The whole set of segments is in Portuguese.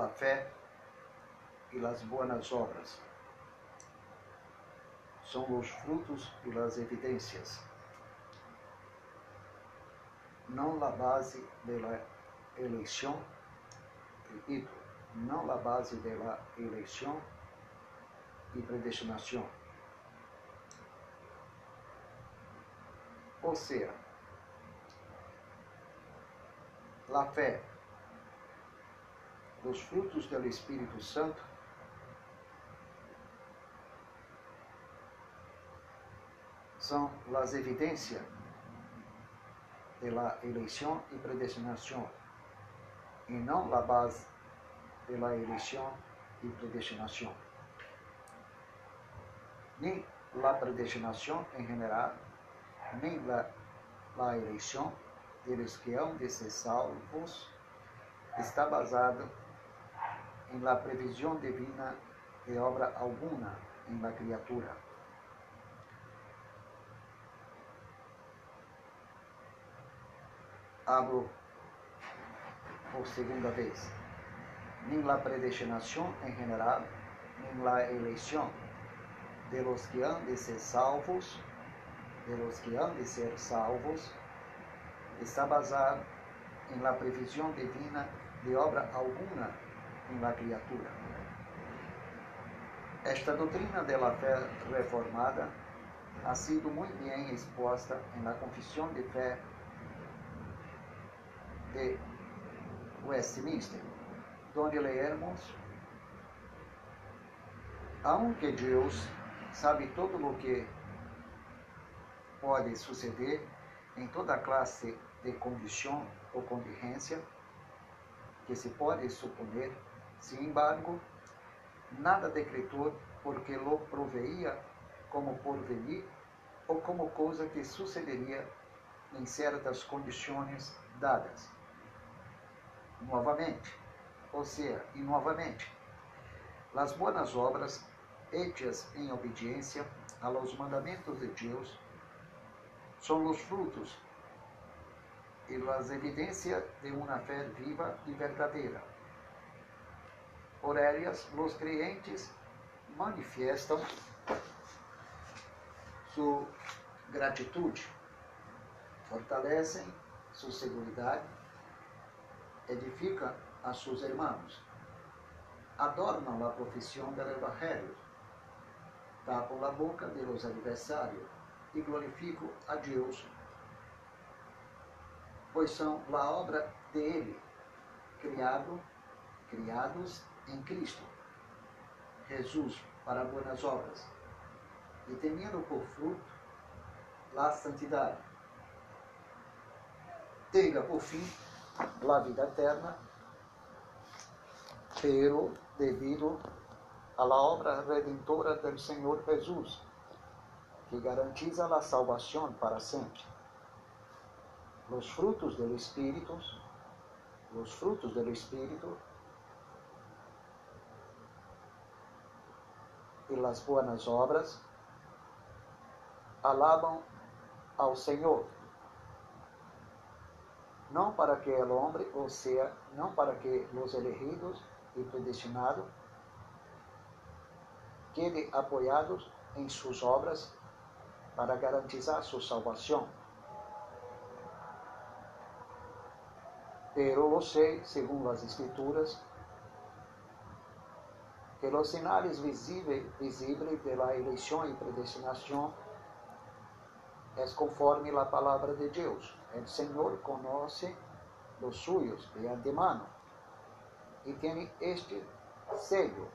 la fe y las buenas obras. Son los frutos y las evidencias, no la base la elección, repito, no la base de la elección y predestinación. O sea, la fe, los frutos del Espíritu Santo, son las evidencias de la elección y predestinación, y no la base de la elección y predestinación. Ni la predestinación en general, ni la, la elección de los que han de ser salvos está basada em la previsão divina de obra alguma em la criatura. Abro por segunda vez. Nem la predestinação em general, nem la eleição de los que han de ser salvos, de los que han de ser salvos, está basado em la previsão divina de obra alguma la criatura. Esta doutrina de la fé reformada ha sido muito bem exposta la Confissão de Fé de Westminster, donde leemos, aunque Deus sabe todo o que pode suceder em toda classe de condição ou contingência que se pode suponer, sin embargo, nada decretou porque lo proveía como porvenir ou como coisa que sucederia em certas condições dadas. Novamente, ou seja, e novamente, as boas obras hechas em obediência a los mandamentos de Deus são os frutos e as evidências de uma fé viva e verdadeira. Por elas, os crentes manifestam sua gratitude, fortalecem sua segurança, edificam a seus irmãos, adornam a profissão do Evangelho, tapam a boca de los adversários e glorificam a Deus pois são a obra dele, criado, criados em Cristo, Jesus, para boas obras, e teniendo por fruto a santidade. Tenha por fim a vida eterna, pero devido la obra redentora del Senhor Jesus, que garantiza a salvação para sempre los frutos del Espíritu, los frutos del Espíritu y las buenas obras alaban ao Senhor. Não para que el hombre, ou seja, não para que los elegidos e predestinados quedem apoiados em suas obras para garantizar sua salvação Pero lo sé, según las escrituras, que los sinales visibles, visibles de elección y predestinación es conforme la palabra de Dios. El Señor conoce los suyos de antemano y tiene este sello.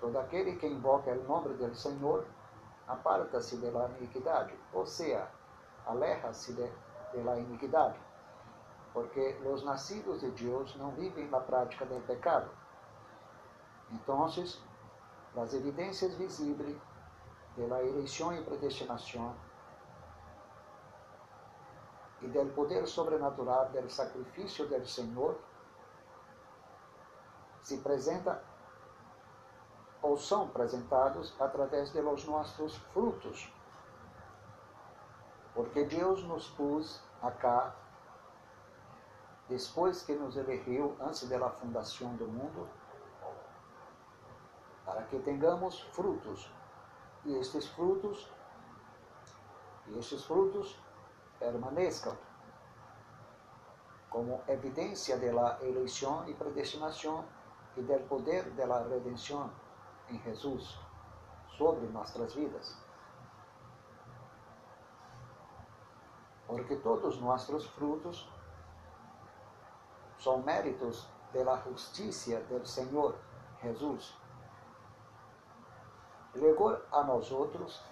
Todo aquele que invoca o nome do Senhor aparta-se da iniquidade, ou seja, aleja-se de de la iniquidad, porque los nacidos de Dios no viven la práctica del pecado. Entonces, las evidencias visibles de la elección y predestinación y del poder sobrenatural del sacrificio del Señor se presenta ou são apresentados através de los nossos frutos porque Deus nos pôs acá depois que nos elegeu antes da fundação do mundo, para que tenhamos frutos. E estes frutos, e estes frutos permaneçam como evidência da eleição e predestinação e do poder da redenção em Jesus sobre nossas vidas. Porque todos nossos frutos são méritos da justiça do Senhor Jesus. Legou a nós outros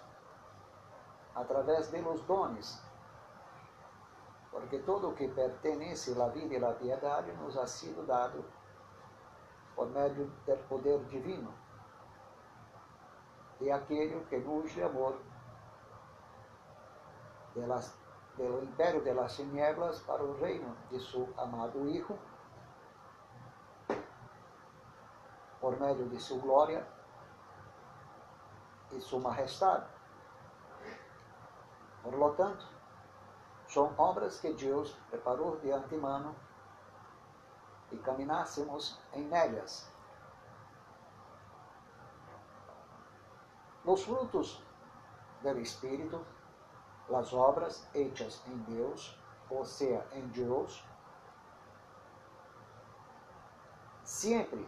através de los dones porque todo o que pertence à vida e à piedade nos ha sido dado por meio do poder divino de aquele que nos chamou do império de las tinieblas para o reino de seu amado Hijo, por meio de sua glória e sua majestade. Por lo tanto, são obras que Deus preparou de antemano e caminássemos em nelas. Os frutos do Espírito, as obras hechas em Deus, ou seja, em Deus, sempre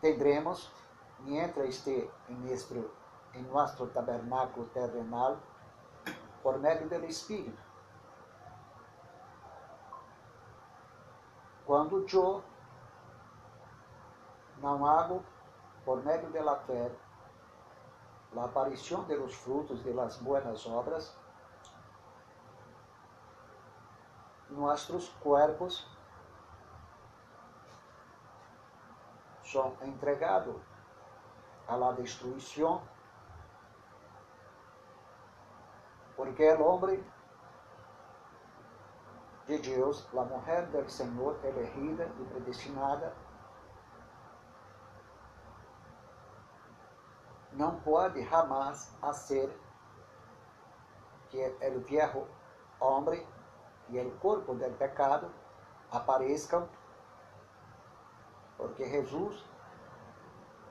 tendremos, mientras esté em nosso tabernáculo terrenal, por meio do Espírito. Quando eu não hago por meio da fé a aparição de los frutos de las buenas obras, nossos cuerpos são entregados a la porque el hombre de Deus, a mulher do Senhor elegida e predestinada, não pode jamais ser que o viejo homem e o corpo do pecado apareçam, porque Jesus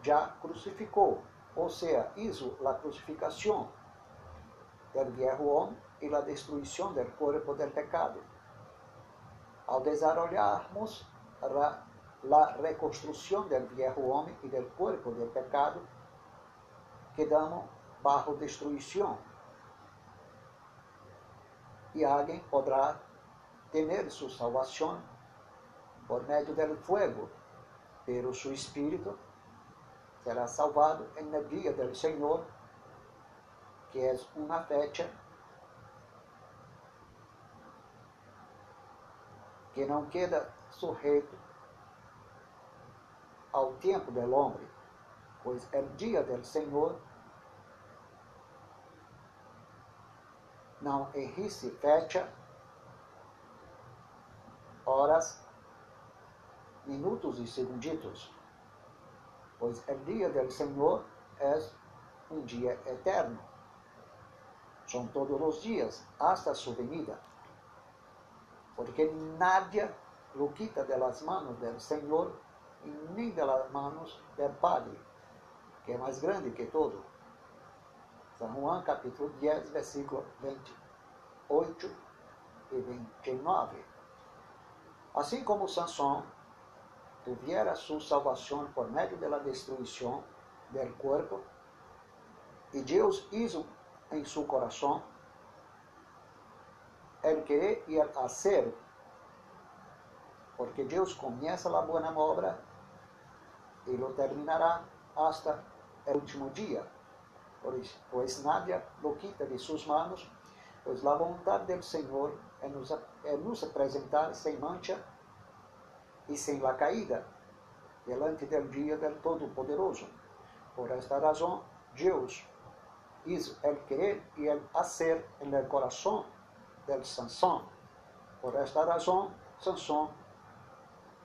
já crucificou, ou seja, hizo a crucificação del viejo homem e a destruição del corpo del pecado. Ao desarrollarmos a reconstrução del viejo homem e del corpo del pecado, quedamos bajo destruição. E alguém poderá ter sua salvação por meio do fuego, pero su espírito será salvado el dia del Senhor que é uma fecha que não queda sujeito ao tempo do homem, pois é dia do Senhor não existe fecha, horas, minutos e segunditos, pois o dia do Senhor é um dia eterno. São todos os dias, hasta su venida. Porque nadie lo quita de las manos del Señor e nem de las manos del Padre, que é mais grande que todo. São Juan capítulo 10, versículo 28 e 29. Assim como Sansão tuviera sua salvação por meio da destruição del corpo, e Deus hizo em seu coração, el querer e el hacer, porque Deus começa a boa obra e lo terminará hasta el último dia. Pois nadie lo quita de suas manos, pois a vontade do Senhor é nos, é nos apresentar sem mancha e sem la caída, delante do dia del Todo-Poderoso. Por esta razão, Deus hizo el querer y el hacer en el corazón del Sansón. Por esta razón, Sansón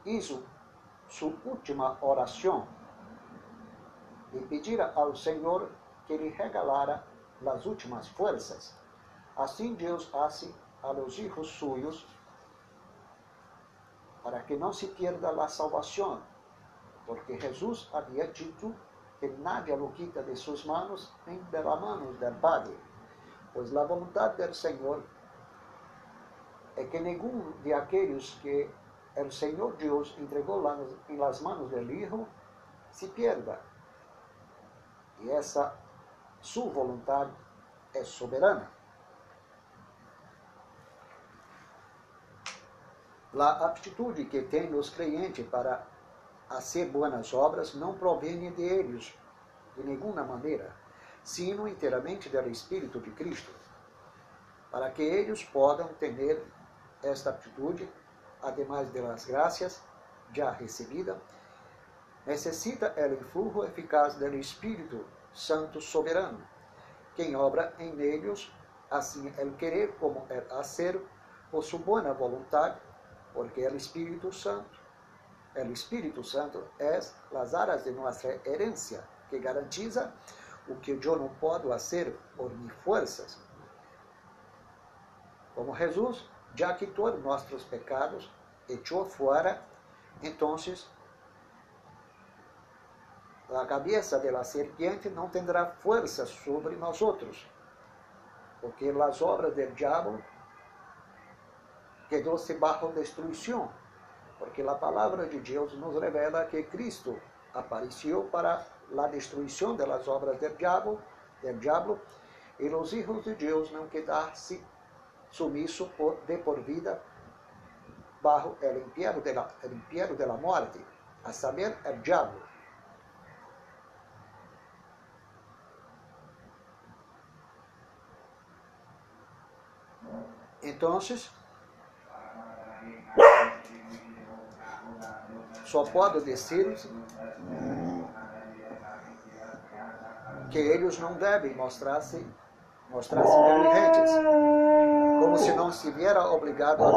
hizo su última oración y pedir al Señor que le regalara las últimas fuerzas. Assim Deus hace a los hijos suyos para que no se pierda la salvación, porque Jesús había dicho que nadie lo quita de sus manos ni de las manos del Padre, pues la voluntad del Señor es que ninguno de aquellos que el Señor Dios entregó en las manos del Hijo se pierda. Y esa su voluntad es soberana. La aptitude que têm os creyentes para fazer boas obras não provém de eles de nenhuma maneira, sino inteiramente do Espírito de Cristo, para que eles possam ter esta aptitude, ademais de las graças já recebida, necessita o influjo eficaz do Espírito Santo soberano, quem obra em eles, assim el querer como el hacer, por sua boa vontade porque el Espíritu Santo, el Espíritu Santo es las aras de nuestra herencia, que garantiza o que eu não posso fazer por minhas forças. Como Jesus já quitou nossos pecados, echou fora, então a cabeça da serpiente não terá força sobre nós outros, porque as obras do diabo quedó-se bajo destruição, porque a palavra de Deus nos revela que Cristo apareceu para a destruição das obras do diabo, del diablo, e os hijos de Deus não quedar-se sumiso por, de por vida bajo imperio de la muerte, a saber, el diablo. Entonces, só pode dizer que eles não devem mostrar-se mostrar-se como se não se viera obrigado a